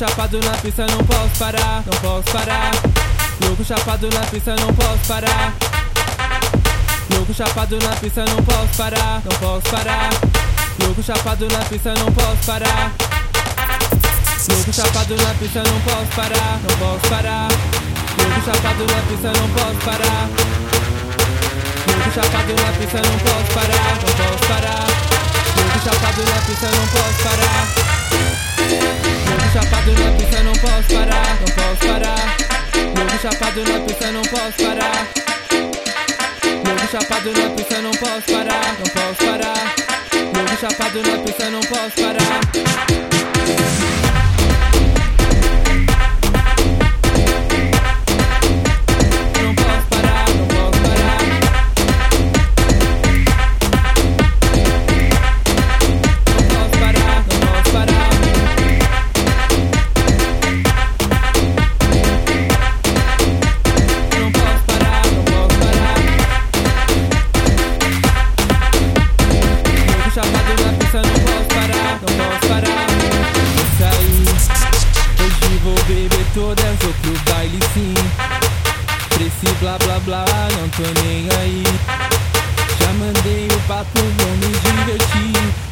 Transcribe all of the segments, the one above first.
chapado na pista, não posso parar, não posso parar. Louco chapado na pista, não posso parar. Louco chapado na pista, não posso parar, não posso parar. Louco chapado na pista, não posso parar. Louco chapado na pista, não posso parar, não posso parar. Louco chapado na pista, não posso parar. Louco chapado na pista, não posso parar, não posso parar. Louco chapado na pista, não posso parar. Chapado na pista, não posso parar. Louco chapado na pista, não posso parar, não posso parar. Louco chapado na pista, não posso parar. Todas, vou pro baile sim. Pra esse blá blá blá, não tô nem aí. Já mandei o papo, vou me divertir.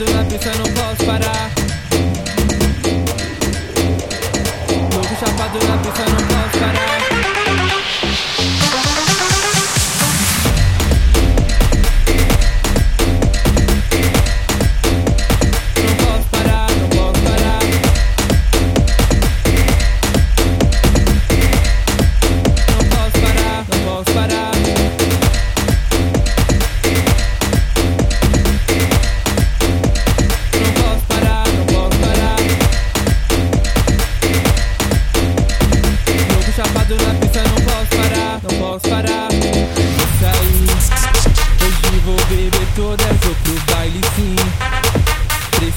Chapado na pista, não posso parar. Louco chapado na pista, não posso parar.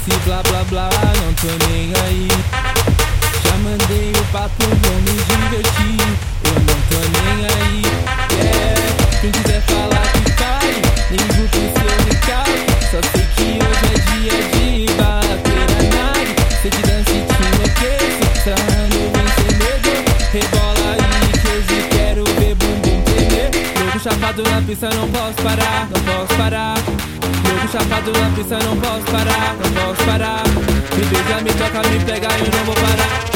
Esse blá blá blá, não tô nem aí. Já mandei o papo, vou me divertir. Eu não tô nem aí. Yeah. Quem quiser falar que fale, ligo pro seu recado. Só sei que hoje é dia de bater a nave. Sei que dança e te enlouqueço, sarrando vem sem medo. Rebola aí que hoje quero ver bumbum tremer. Jogo chapado na pista, não posso parar, não posso parar. Chapado na pista, não posso parar, não posso parar. Me beija, me toca, me pega, eu não vou parar,